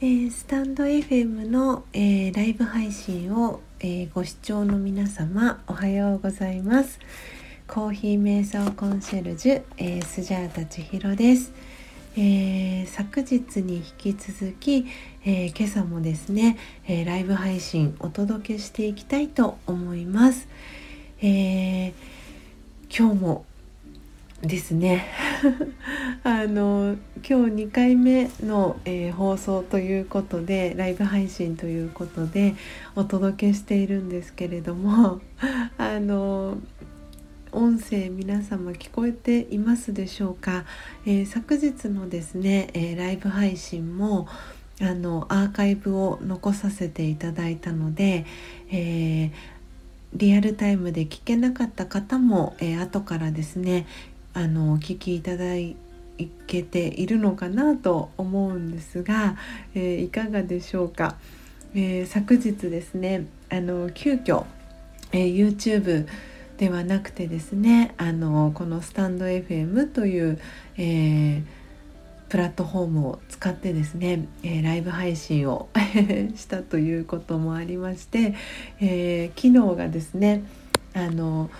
えー、スタンド FM の、えー、ライブ配信を、えー、ご視聴の皆様おはようございます。コーヒー瞑想コンシェルジュ、えスジャータ千尋です、え昨日に引き続き、え今朝もですね、えライブ配信お届けしていきたいと思います、え今日もですね。あの今日2回目の、えー、放送ということでライブ配信ということでお届けしているんですけれども あの音声皆様聞こえていますでしょうか、えー、昨日のですね、えー、ライブ配信もあのアーカイブを残させていただいたので、えー、リアルタイムで聞けなかった方も、えー、後からですねあのお聞きいただけているのかなと思うんですが、えー、いかがでしょうか、えー、昨日ですねあの急遽、えー、YouTube ではなくてですねあのこのスタンド FM という、えプラットフォームを使ってですね、えライブ配信を したということもありまして、え機能がですねあの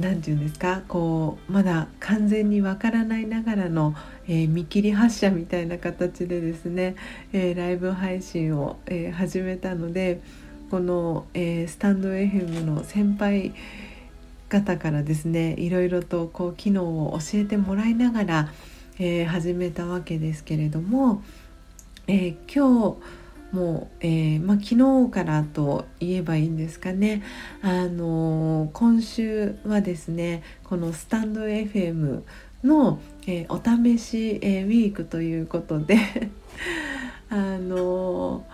何て言うんですか？こうまだ完全にわからないながらの、えー、見切り発車みたいな形でですね、えー、ライブ配信を、えー、始めたのでこの、えスタンド FM の先輩方からですねいろいろとこう機能を教えてもらいながら、え始めたわけですけれども、え今日もう、えー、まあ、昨日からと言えばいいんですかね、あのー、今週はですねこのスタンド FM の、えー、お試し、えウィークということで あの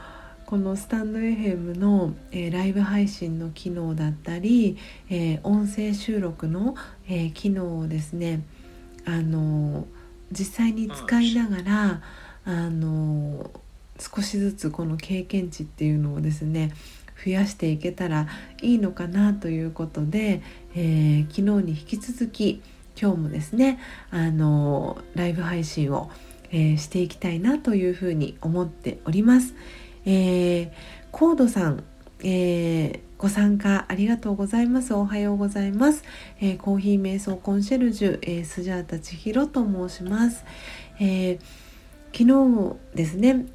このスタンド FM の、えライブ配信の機能だったり、え音声収録の、え機能をですねあの実際に使いながらあの少しずつこの経験値っていうのをですね増やしていけたらいいのかなということで、えー、昨日に引き続き今日もですねあのライブ配信を、えー、していきたいなというふうに思っております。えー、コードさん、えー、ご参加ありがとうございます。おはようございます。えー、コーヒー瞑想コンシェルジュ、えー、スジャータ千尋と申します。えー、昨日ですね、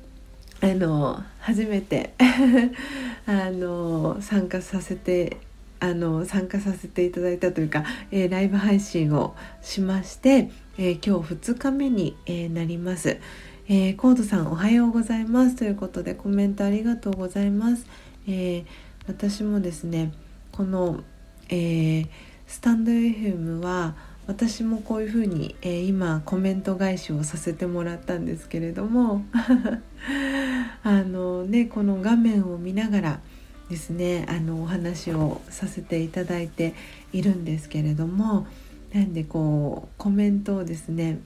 あの初めて あの参加させてあの参加させていただいたというか、えー、ライブ配信をしまして、えー、今日2日目に、えー、なります、えコードさんおはようございます。ということでコメントありがとうございます、え私もですねこの、えスタンド FM は私もこういうふうに、えー、今コメント返しをさせてもらったんですけれども あのねこの画面を見ながらですねあのお話をさせていただいているんですけれどもなんでこうコメントをですね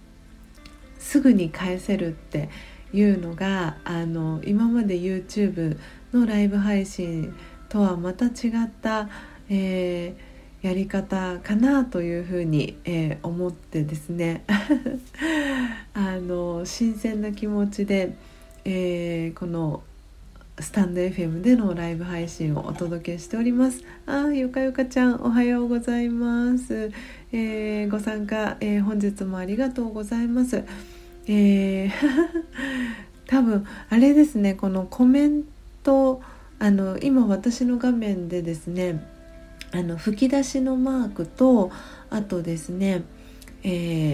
すぐに返せるっていうのがあの今まで YouTube のライブ配信とはまた違った、えーやり方かなというふうに、えー、思ってですね あの新鮮な気持ちで、えー、このスタンド FM でのライブ配信をお届けしております。あゆかゆかちゃんおはようございます。えー、ご参加、えー、本日もありがとうございます。えー、多分あれですねこのコメントあの今私の画面でですねあの吹き出しのマークとあとですね、え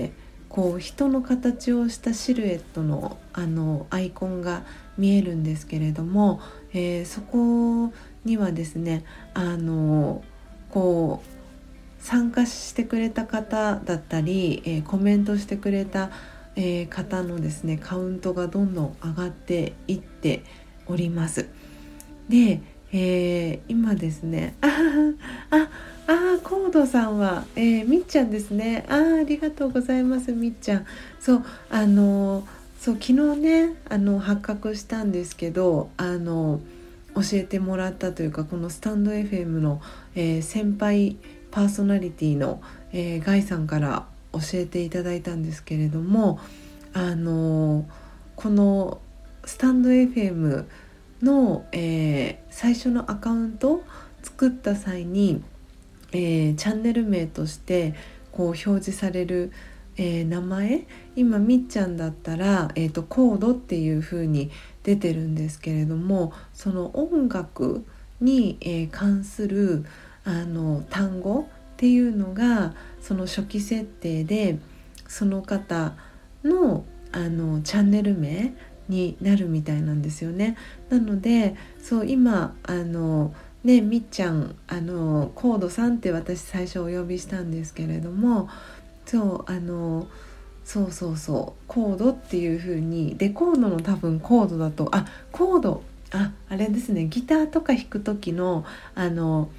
ー、こう人の形をしたシルエットのあのアイコンが見えるんですけれども、えー、そこにはですねあのこう参加してくれた方だったり、えー、コメントしてくれた、えー、方のですねカウントがどんどん上がっていっております。でえー、今ですね。あああコードさんは、えー、みっちゃんですね。あありがとうございますみっちゃん。そうあのそう昨日ねあの発覚したんですけどあの教えてもらったというかこのスタンド FM の、えー、先輩パーソナリティの、えー、ガイさんから教えていただいたんですけれどもあのこのスタンド FM の、えー、最初のアカウント作った際に、えー、チャンネル名としてこう表示される、えー、名前今みっちゃんだったら、えーと、コードっていう風に出てるんですけれどもその音楽に、えー、関するあの単語っていうのがその初期設定でその方のあのチャンネル名になるみたいなんですよね。なのでそう今あのねみっちゃんあのコードさんって私最初お呼びしたんですけれどもそうあのそうそうそうコードっていう風にレコードの多分コードだとあコードああれですねギターとか弾く時のあの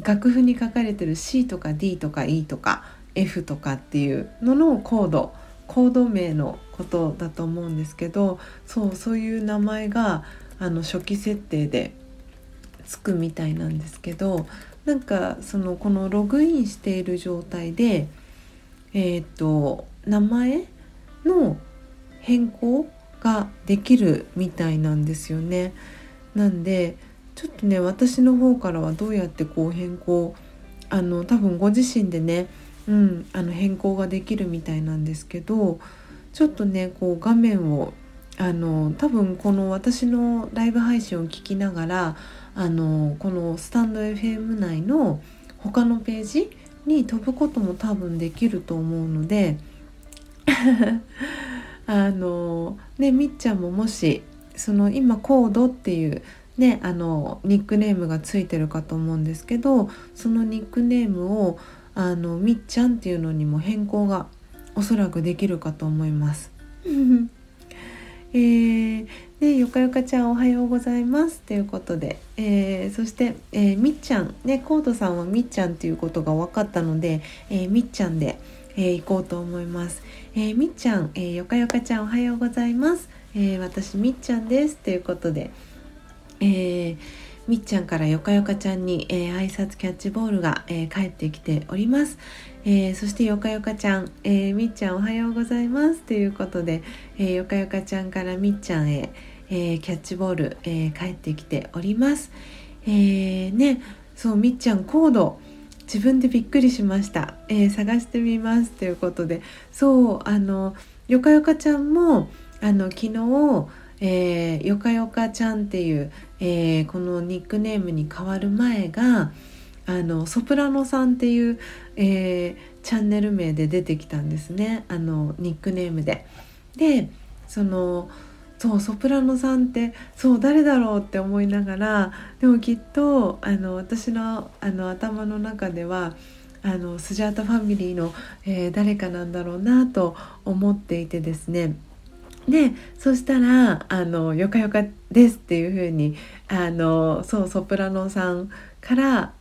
楽譜に書かれてる C とか D とか E とか F とかっていうののコードコード名のことだと思うんですけどそうそういう名前があの初期設定でつくみたいなんですけどなんかそのこのログインしている状態でえっ、ー、と名前の変更ができるみたいなんですよね。なんでちょっとね私の方からはどうやってこう変更あの多分ご自身でね、うん、あの変更ができるみたいなんですけどちょっとねこう画面をあの多分この私のライブ配信を聞きながらあのこのスタンド FM 内の他のページに飛ぶことも多分できると思うので あのねみっちゃんももしその今コードっていうねあのニックネームがついてるかと思うんですけどそのニックネームをあのみっちゃんっていうのにも変更がおそらくできるかと思います。えー、でよかよかちゃんおはようございますということで、えー、そして、えー、みっちゃんねコードさんはみっちゃんっていうことが分かったので、えー、みっちゃんで、えー、行こうと思います、えー、みっちゃん、えー、よかよかちゃんおはようございます、えー、私みっちゃんですということで、えー、みっちゃんからよかよかちゃんに、えー、挨拶キャッチボールが、えー、帰ってきております、えー、そしてよかよかちゃん、えみっちゃんおはようございますということで、えよかよかちゃんからみっちゃんへ、えキャッチボール、え帰ってきております、えねそうみっちゃんコード自分でびっくりしました、え探してみますということでそうあのよかよかちゃんもあの昨日えー、よかよかちゃんっていう、え、このニックネームに変わる前があのソプラノさんっていう、えー、チャンネル名で出てきたんですねあのニックネームで。でそのそうソプラノさんってそう誰だろうって思いながらでもきっとあの私のあの頭の中ではあのスジャータファミリーの、えー、誰かなんだろうなと思っていてですねでそしたらあの「よかよかです」っていう風にあにそうソプラノさんから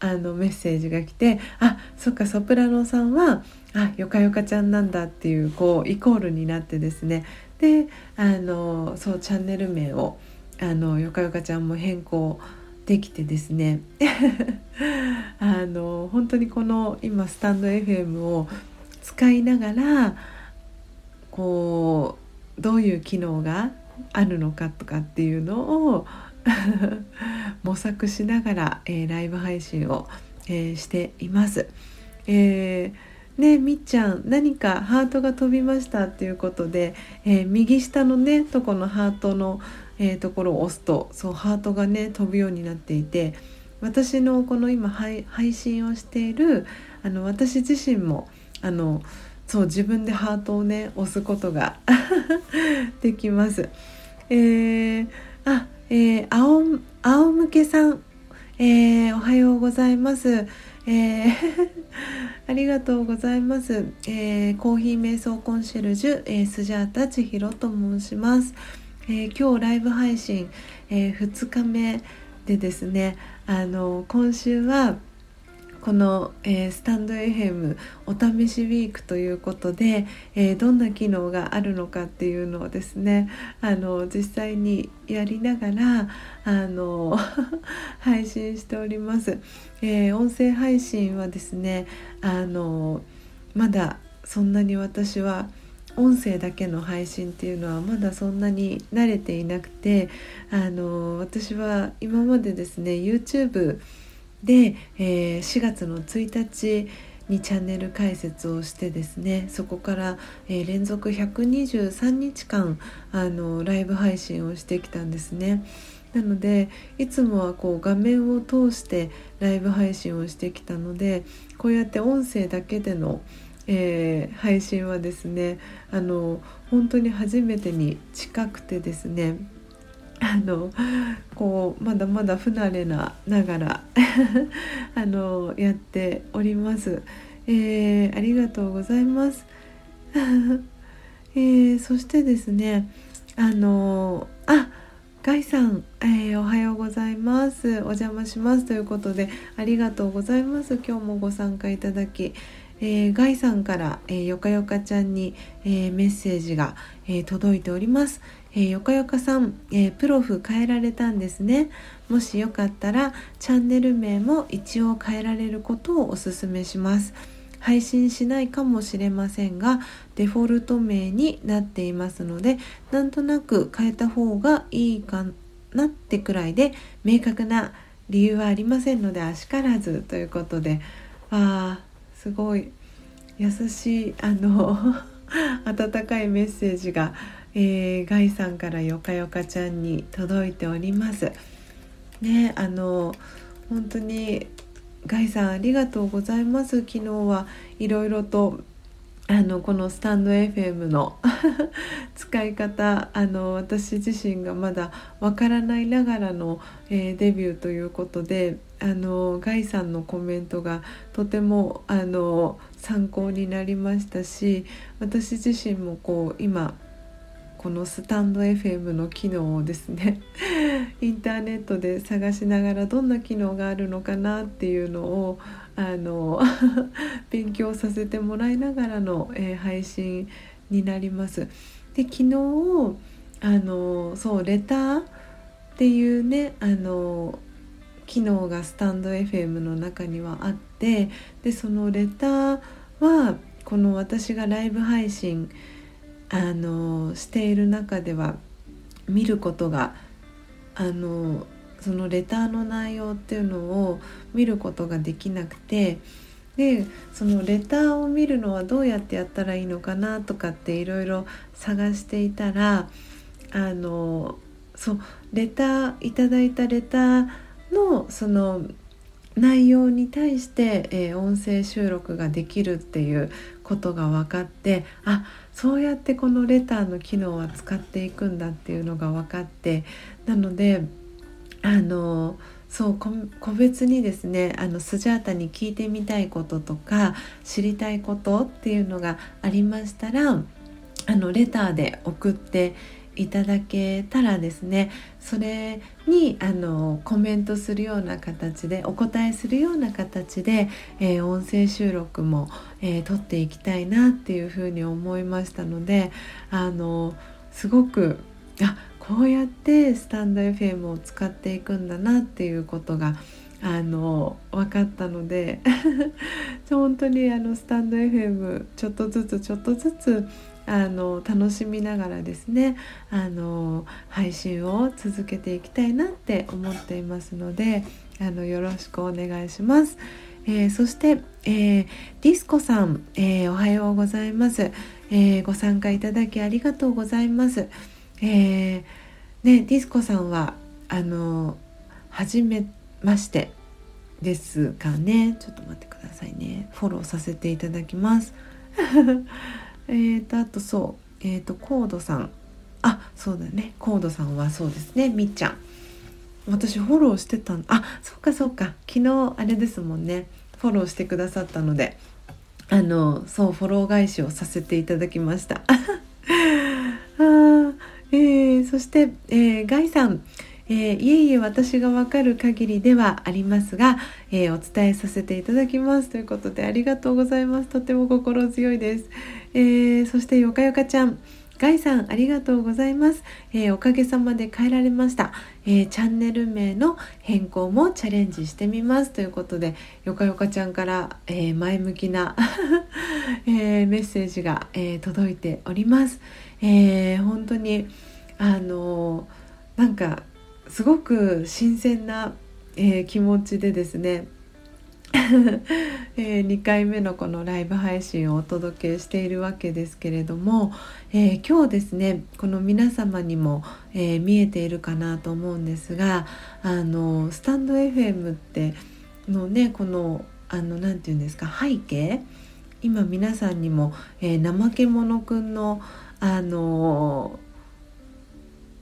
あのメッセージが来てあそっかソプラノさんはあよかよかちゃんなんだっていうこうイコールになってですね。であのそうチャンネル名をあのよかよかちゃんも変更できてですね。あの本当にこの今スタンド FM を使いながらこうどういう機能があるのかとかっていうのを 模索しながら、えー、ライブ配信を、えー、しています。えー、ねみっちゃん何かハートが飛びましたっていうことで、え右下のねとこのハートの、えところを押すとそうハートがね飛ぶようになっていて私のこの今配信をしているあの私自身もあのそう自分でハートをね押すことが できます。えー、あ、えー、青青向けさん、えー、おはようございます。えー、ありがとうございます。えー、コーヒー瞑想コンシェルジュ、えー、スジャータ千尋と申します。えー今日ライブ配信、えー2日目でですね、あの今週はこの、えー、スタンド FM お試しウィークということで、えー、どんな機能があるのかっていうのをですねあの実際にやりながらあの 配信しております、えー、音声配信はですねあのまだそんなに私は音声だけの配信っていうのはまだそんなに慣れていなくてあの私は今までですね YouTube で、えー、4月の1日にチャンネル開設をしてですねそこから、えー、連続123日間あのライブ配信をしてきたんですね。なのでいつもはこう画面を通してライブ配信をしてきたのでこうやって音声だけでの、えー、配信はですねあの本当に初めてに近くてですねあのこうまだまだ不慣れなながら あのやっております、えー、ありがとうございます、えー、そしてですねあのあガイさん、えー、おはようございます。お邪魔します。ということでありがとうございます。今日もご参加いただき、えー、ガイさんから、えー、よかよかちゃんに、えメッセージが、え届いております、えよかよかさん、えプロフ変えられたんですね。もしよかったらチャンネル名も一応変えられることをお勧めします。配信しないかもしれませんがデフォルト名になっていますのでなんとなく変えた方がいいかなってくらいで明確な理由はありませんのであしからずということで。あーすごい。優しいあの 温かいメッセージが、えー、ガイさんからよかよかちゃんに届いております。ねあの本当にガイさんありがとうございます昨日はいろいろとあのこのスタンド FM の 使い方あの私自身がまだわからないながらの、えー、デビューということであのガイさんのコメントがとてもあの参考になりましたし私自身もこう今このスタンド FM の機能をですね インターネットで探しながらどんな機能があるのかなっていうのをあの 勉強させてもらいながらの、えー、配信になります。で昨日あのそうレターっていうねあの機能がスタンド FM の中にはあってでそのレターはこの私がライブ配信あのしている中では見ることがあのそのレターの内容っていうのを見ることができなくてでそのレターを見るのはどうやってやったらいいのかなとかっていろいろ探していたらあのそうレターいただいたレターのその内容に対して、えー、音声収録ができるっていうことが分かってあそうやってこのレターの機能は使っていくんだっていうのが分かってなのであのそう個別にですねあのスジャータに聞いてみたいこととか知りたいことっていうのがありましたらあのレターで送っていただけたらですねそれにあのコメントするような形でお答えするような形で、えー、音声収録も、えー、撮っていきたいなっていうふうに思いましたのであのすごくあこうやってスタンド FM を使っていくんだなっていうことがあの分かったので 本当にあのスタンド FM ちょっとずつちょっとずつあの楽しみながらですねあの配信を続けていきたいなって思っていますのであのよろしくお願いします。えー、そして、えー、ディスコさん、えー、おはようございます、えご参加いただきありがとうございます。えね、ディスコさんはあの初めましてですかねちょっと待ってくださいねフォローさせていただきますえっとあとそうえっ、ー、とコードさん。あそうだね。コードさんはそうですね。みっちゃん。私フォローしてたんあそうかそうか。昨日あれですもんね。フォローしてくださったので。あのそうフォロー返しをさせていただきました。あ、えー、そして、えー、ガイさん。えー、いえいえ私がわかる限りではありますが、えー、お伝えさせていただきます。ということでありがとうございます。とても心強いです、えー、そしてよかよかちゃん。ガイさんありがとうございます、えー、おかげさまで変えられました、えー、チャンネル名の変更もチャレンジしてみます。ということでよかよかちゃんから、えー、前向きな えメッセージが、え届いております、え本当にあのなんかすごく新鮮な、え気持ちでですね えー、2回目のこのライブ配信をお届けしているわけですけれども、えー、今日ですねこの皆様にも、えー、見えているかなと思うんですがあのスタンド FM ってのねこのあのなて言うんですか背景今皆さんにも、えー、怠け者くんのあの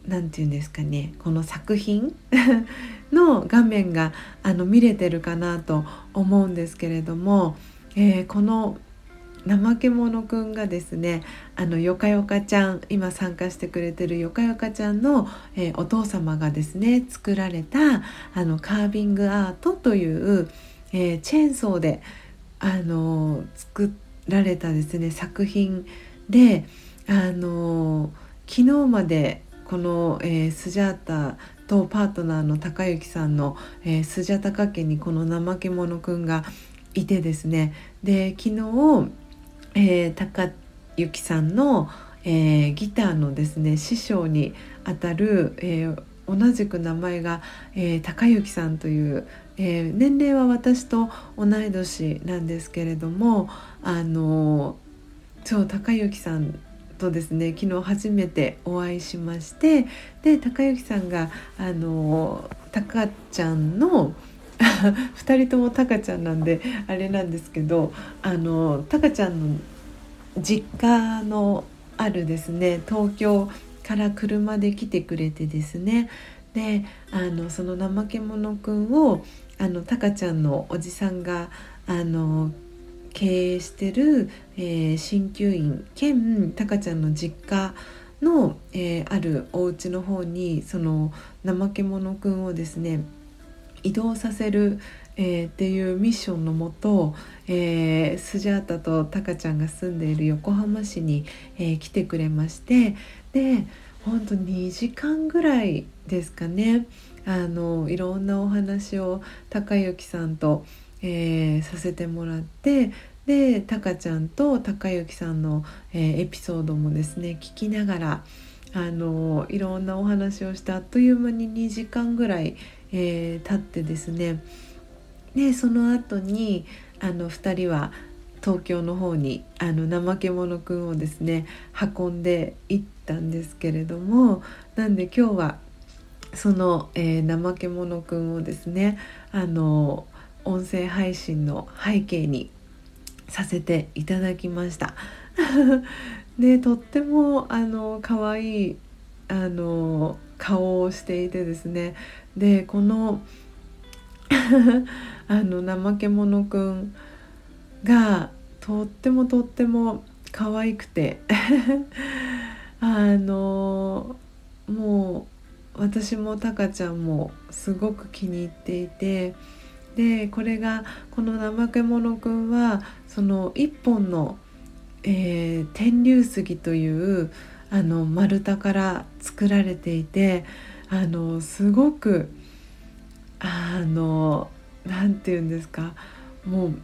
何て言うんですかねこの作品 の画面があの見れてるかなと思うんですけれども、えー、この怠け者くんがですねあのよかよかちゃん今参加してくれてるよかよかちゃんの、えー、お父様がですね作られたあのカービングアートという、えー、チェーンソーであの作られたですね作品であの昨日までこの、え、スジャータとパートナーの高之さんの、えー、スジャタカ家にこの怠け者くんがいてですね。で昨日、えー、高之さんの、えー、ギターのですね師匠にあたる、えー、同じく名前が、えー、高之さんという、えー、年齢は私と同い年なんですけれどもあのそう高之さんとですね昨日初めてお会いしましてで高之さんがあのたかちゃんの 2人ともたかちゃんなんであれなんですけどあのたかちゃんの実家のあるですね東京から車で来てくれてですねであのその怠け者くんをあのたかちゃんのおじさんがあの経営してる、えー、鍼灸院兼タカちゃんの実家の、えー、あるお家の方にその怠け者くんをですね移動させる、えー、っていうミッションのもと、えー、スジャータとタカちゃんが住んでいる横浜市に、えー、来てくれましてでほんと2時間ぐらいですかね。あのいろんなお話を高之さんとえー、させてもらってでたかちゃんと高之さんの、えー、エピソードもですね聞きながらあのいろんなお話をしてあっという間に2時間ぐらい、えー、経ってですねでその後にあの2人は東京の方にあの怠け者くんをですね運んでいったんですけれどもなんで今日はその、えー、怠け者くんをですねあの音声配信の背景にさせていただきました。で とってもあの可愛いあの顔をしていてですね。でこの あの怠け者くんがとってもとっても可愛くて。あのもう私もタカちゃんもすごく気に入っていて。でこれがこの怠け者くんはその一本の、えー、天竜杉というあの丸太から作られていてあのすごくあの何て言うんですかもう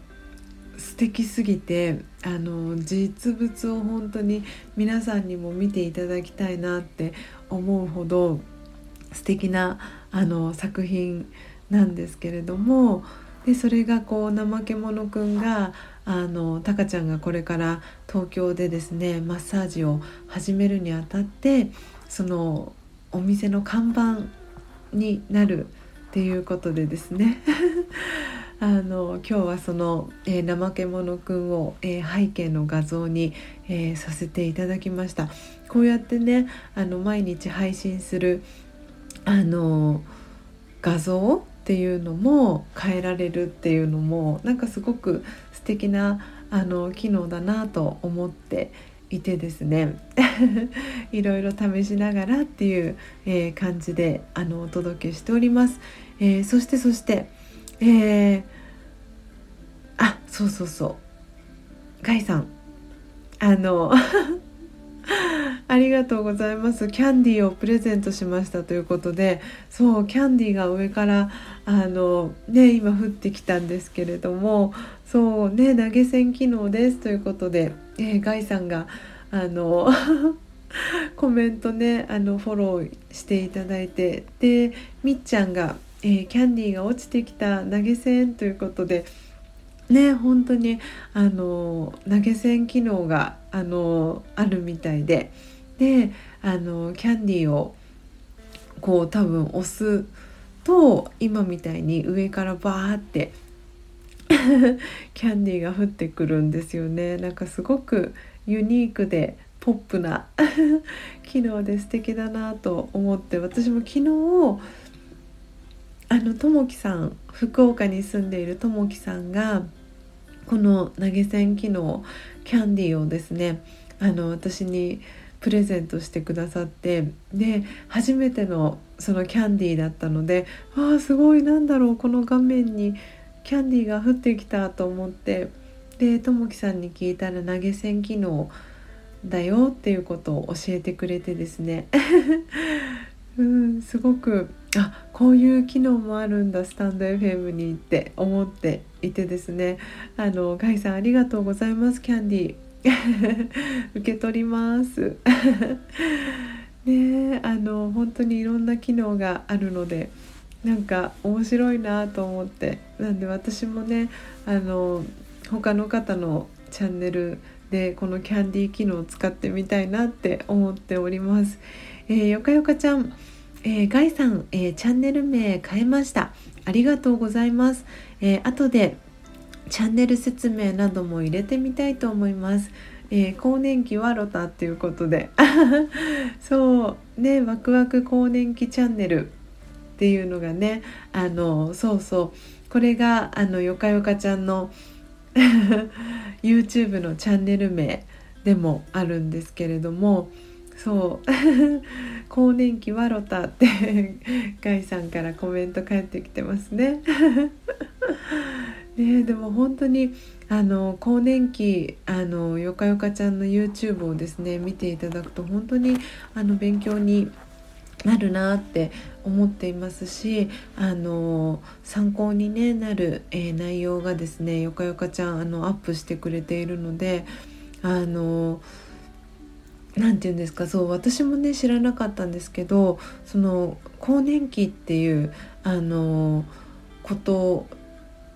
素敵すぎてあの実物を本当に皆さんにも見ていただきたいなって思うほど素敵なあな作品でなんですけれどもでそれがこう怠け者くんがあのタカちゃんがこれから東京でですねマッサージを始めるにあたってそのお店の看板になるっていうことでですね あの今日はその、えー、怠け者くんを、えー、背景の画像に、えー、させていただきました。こうやってねあの毎日配信するあの画像っていうのも変えられるっていうのもなんかすごく素敵なあの機能だなと思っていてですね。いろいろ試しながらっていう、えー、感じであのお届けしております。えー、そしてそして、えー、あそうそうそう。ガイさん。あの ありがとうございます。キャンディーをプレゼントしましたということでそうキャンディーが上からあのね今降ってきたんですけれどもそうね投げ銭機能ですということで、えー、ガイさんがあの コメントねあのフォローしていただいてでみっちゃんが、えー、キャンディーが落ちてきた投げ銭ということでね本当にあの投げ銭機能があのあるみたいでであのキャンディーをこう多分押すと今みたいに上からバーって キャンディーが降ってくるんですよね。なんかすごくユニークでポップな 機能で素敵だなと思って私も昨日あのともきさん福岡に住んでいるともきさんがこの投げ銭機能キャンディーをですねあの私にプレゼントしてくださってで初めてのそのキャンディーだったのでああすごいなんだろうこの画面にキャンディーが降ってきたと思ってでともきさんに聞いたら投げ銭機能だよっていうことを教えてくれてですね。うんすごくあこういう機能もあるんだスタンド FM にって思っていてですね。あのガイさんありがとうございますキャンディー。受け取ります ねあの本当にいろんな機能があるのでなんか面白いなと思ってなんで私もねあの他の方のチャンネルでこのキャンディー機能を使ってみたいなって思っております。えー、よかよかちゃん、えー、ガイさん、えー、チャンネル名変えました。ありがとうございます。えー、後でチャンネル説明なども入れてみたいと思います。えー、更年期はロタっていうことで。そう。ねワクワク更年期チャンネルっていうのがねあのそうそう。これがあのよかよかちゃんの YouTube のチャンネル名でもあるんですけれどもそう。更年期はロタって ガイさんからコメント返ってきてますね。ねでも本当にあの更年期あのよかよかちゃんの YouTube をですね見ていただくと本当にあの勉強になるなって思っていますしあの参考に、ね、なる、えー、内容がですねよかよかちゃんあのアップしてくれているのであの何て言うんですかそう私もね知らなかったんですけどその更年期っていうあのこと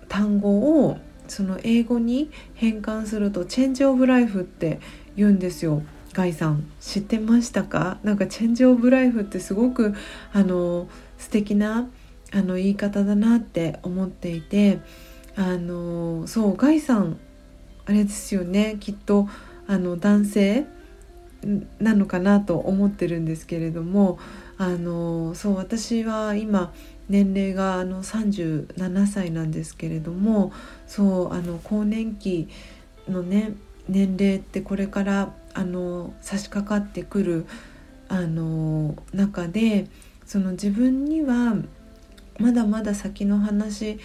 単語をその英語に変換するとチェンジオブライフって言うんですよ。ガイさん知ってましたか？なんかチェンジオブライフってすごくあの素敵なあの言い方だなって思っていてあのそうガイさんあれですよねきっとあの男性なのかなと思ってるんですけれどもあのそう私は今年齢があの37歳なんですけれどもそうあの更年期のね年齢ってこれからあの差し掛かってくるあの中でその自分にはまだまだ先の話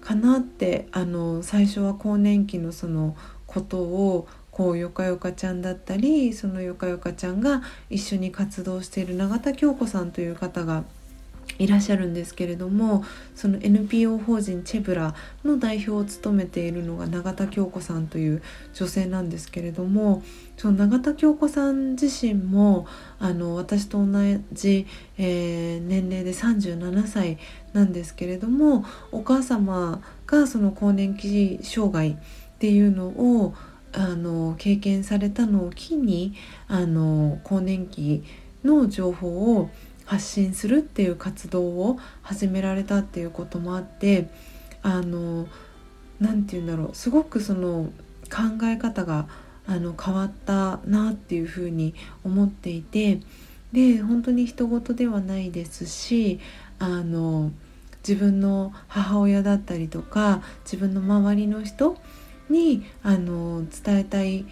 かなってあの最初は更年期のそのことをこうよかよかちゃんだったりそのよかよかちゃんが一緒に活動している永田京子さんという方がいらっしゃるんですけれどもその NPO 法人チェブラの代表を務めているのが永田京子さんという女性なんですけれどもその永田京子さん自身もあの私と同じ、えー、年齢で37歳なんですけれどもお母様がその更年期障害っていうのをあの経験されたのを機にあの更年期の情報を発信するっていう活動を始められたっていうこともあってあの何て言うんだろうすごくその考え方があの変わったなっていうふうに思っていてで本当に人事ではないですしあの自分の母親だったりとか自分の周りの人にあの伝えたい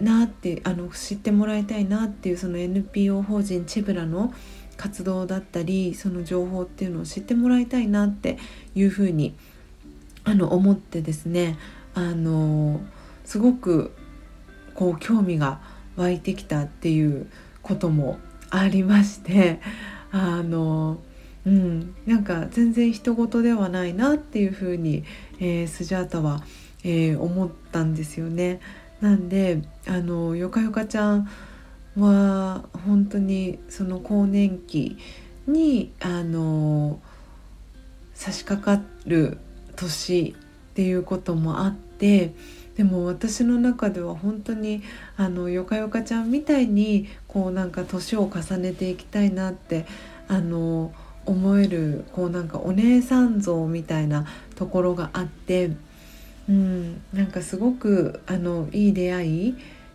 なってあの知ってもらいたいなっていうその NPO 法人チブラの活動だったりその情報っていうのを知ってもらいたいなっていうふうにあの思ってですねあのすごくこう興味が湧いてきたっていうこともありましてあのうん、なんか全然人事ではないなっていうふうに、えー、スジャータは、えー、思ったんですよね。なんであのよかよかちゃんは本当にその更年期にあの差し掛かる年っていうこともあってでも私の中では本当にあのよかよかちゃんみたいにこうなんか年を重ねていきたいなってあの思えるこうなんかお姉さん像みたいなところがあって、うん、なんかすごくあのいい出会い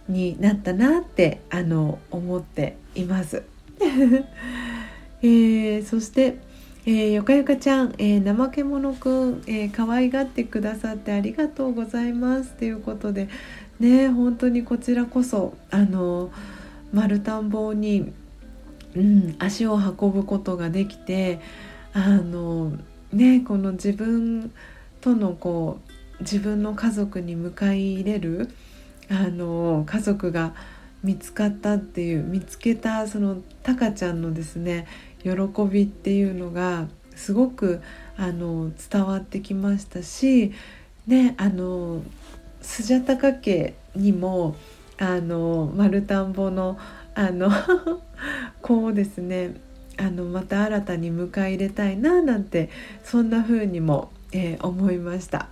になったなってあの思っています。えー、そして、えー、よかよかちゃん、えー、怠け者くん、えー、可愛がってくださってありがとうございますということでね本当にこちらこそあの丸田んぼに、うん、足を運ぶことができてあのねこの自分とのこう自分の家族に迎え入れるあの家族が見つかったっていう見つけたそのタカちゃんのですね喜びっていうのがすごくあの伝わってきましたし、ね、あのスジャタカ家にもあの丸田んぼのあの こうですねあのまた新たに迎え入れたいななんてそんな風にも、えー、思いました。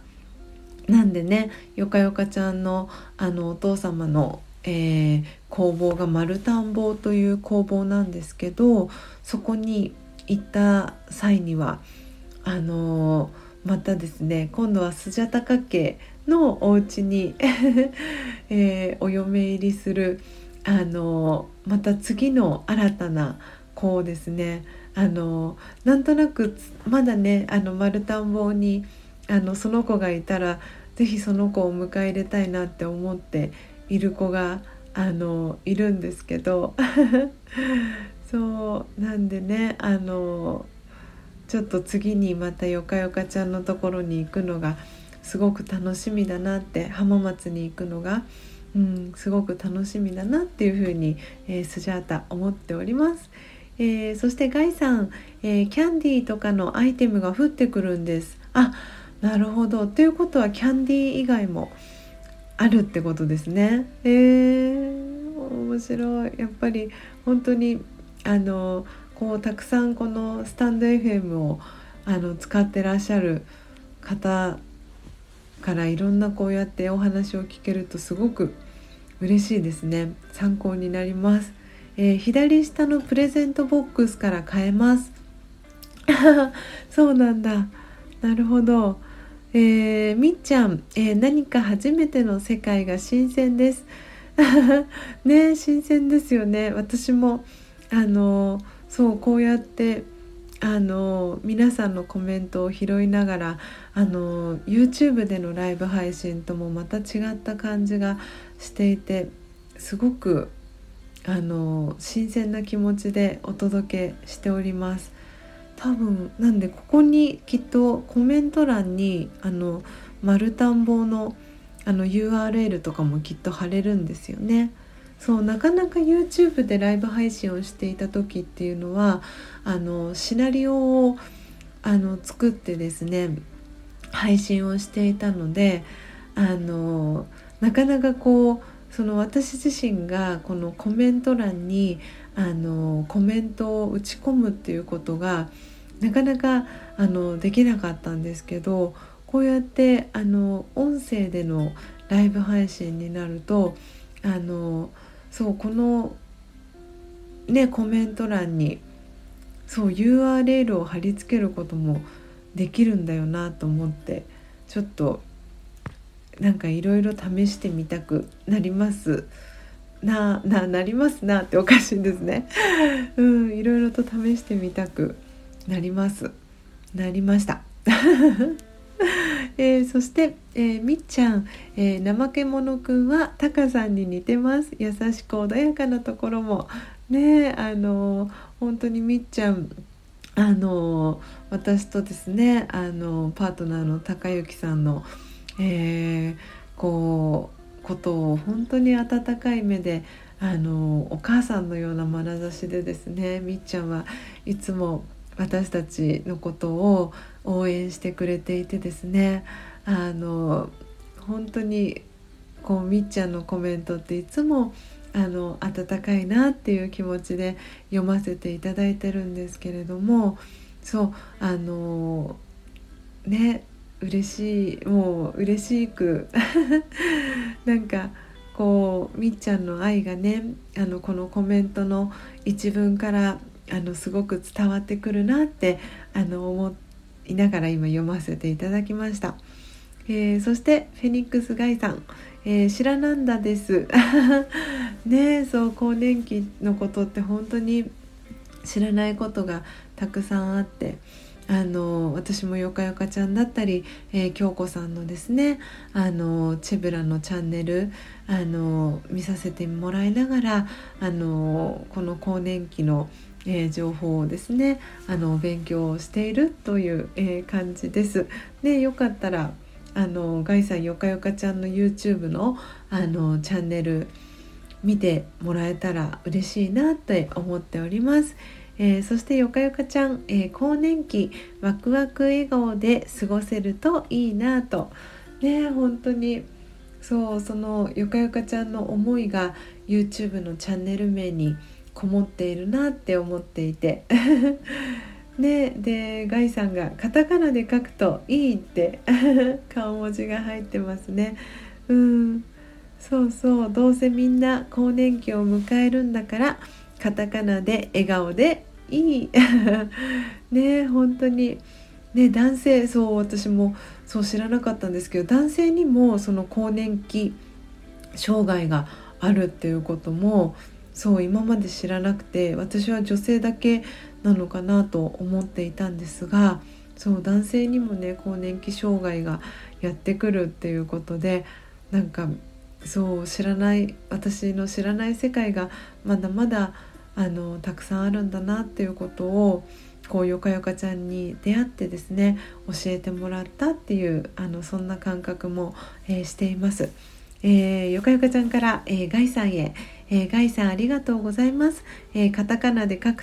なんでねよかよかちゃんのあのお父様の、えー、工房が丸田んぼという工房なんですけどそこに行った際にはあのー、またですね今度はスジャタカ家のお家に えー、お嫁入りするあのー、また次の新たな子をですねあのなんとなくまだねあの丸田んぼにあのその子がいたら是非その子を迎え入れたいなって思っている子があのいるんですけど そうなんでねあのちょっと次にまたよかよかちゃんのところに行くのがすごく楽しみだなって浜松に行くのが、うん、すごく楽しみだなっていうふうに、えー、スジャータ思っております。えー、そしてガイさん、えー、キャンディーとかのアイテムが降ってくるんです。あなるほど。ということはキャンディー以外もあるってことですね。えー、面白い。やっぱり本当にあのこうたくさんこのスタンド FM をあの使ってらっしゃる方からいろんなこうやってお話を聞けるとすごく嬉しいですね。参考になります、えー、左下のプレゼントボックスから買えます。そうなんだ。なるほど。えー、みっちゃん、えー、何か初めての世界が新鮮です ね新鮮ですよね私もあのそうこうやってあの皆さんのコメントを拾いながらあの YouTube でのライブ配信ともまた違った感じがしていてすごくあの新鮮な気持ちでお届けしております。多分なんでここにきっとコメント欄にあの丸田んぼのあの URL とかもきっと貼れるんですよね。そうなかなか YouTube でライブ配信をしていた時っていうのはあのシナリオをあの作ってですね配信をしていたのであのなかなかこうその私自身がこのコメント欄にあのコメントを打ち込むっていうことがなかなかあのできなかったんですけどこうやってあの音声でのライブ配信になるとあのそうこのねコメント欄にそう URL を貼り付けることもできるんだよなと思ってちょっとなんかいろいろ試してみたくなります。なななりますなっておかしいんですね。うんいろいろと試してみたくなります。なりました。えー、そして、えー、みっちゃん、えー、怠け者くんはタカさんに似てます。優しく穏やかなところも。ねあの本当にみっちゃん。あの私とですねあのパートナーの高之さんの、え、こうことを本当に温かい目であのお母さんのような眼差しでですねみっちゃんはいつも私たちのことを応援してくれていてですねあの本当にこうみっちゃんのコメントっていつもあの温かいなっていう気持ちで読ませていただいてるんですけれどもそうあのね嬉しいもう嬉しく なんかこうみっちゃんの愛がねあのこのコメントの一文からあのすごく伝わってくるなってあの思いながら今読ませていただきました。えー、そしてフェニックスガイさん、えー、白なんだです。ねそう更年期のことって本当に知らないことがたくさんあって。あの私もよかよかちゃんだったり、えー、京子さんのですねあのチェブラのチャンネルあの見させてもらいながらあのこの更年期の、えー、情報をですねあの勉強しているという、えー、感じです。でよかったらあのガイさんよかよかちゃんの YouTube のあのチャンネル見てもらえたら嬉しいなって思っております。えー、そしてよかよかちゃん、えー、更年期ワクワク笑顔で過ごせるといいなとね本当にそうそのよかよかちゃんの思いが YouTube のチャンネル名にこもっているなって思っていて。ねでガイさんがカタカナで書くといいって。顔文字が入ってますね。うん。そうそう。どうせみんな更年期を迎えるんだからカタカナで笑顔でいい。ね本当に。ね男性そう私もそう知らなかったんですけど男性にもその更年期障害があるっていうこともそう今まで知らなくて私は女性だけなのかなと思っていたんですがそう男性にもね更年期障害がやってくるっていうことでなんかそう知らない私の知らない世界がまだまだあのたくさんあるんだなっていうことをこうよかよかちゃんに出会ってですね教えてもらったっていうあのそんな感覚も、えー、しています。えー、よかよかちゃんから、えー、ガイさんへ、えー、ガイさんありがとうございます、えカタカナで書く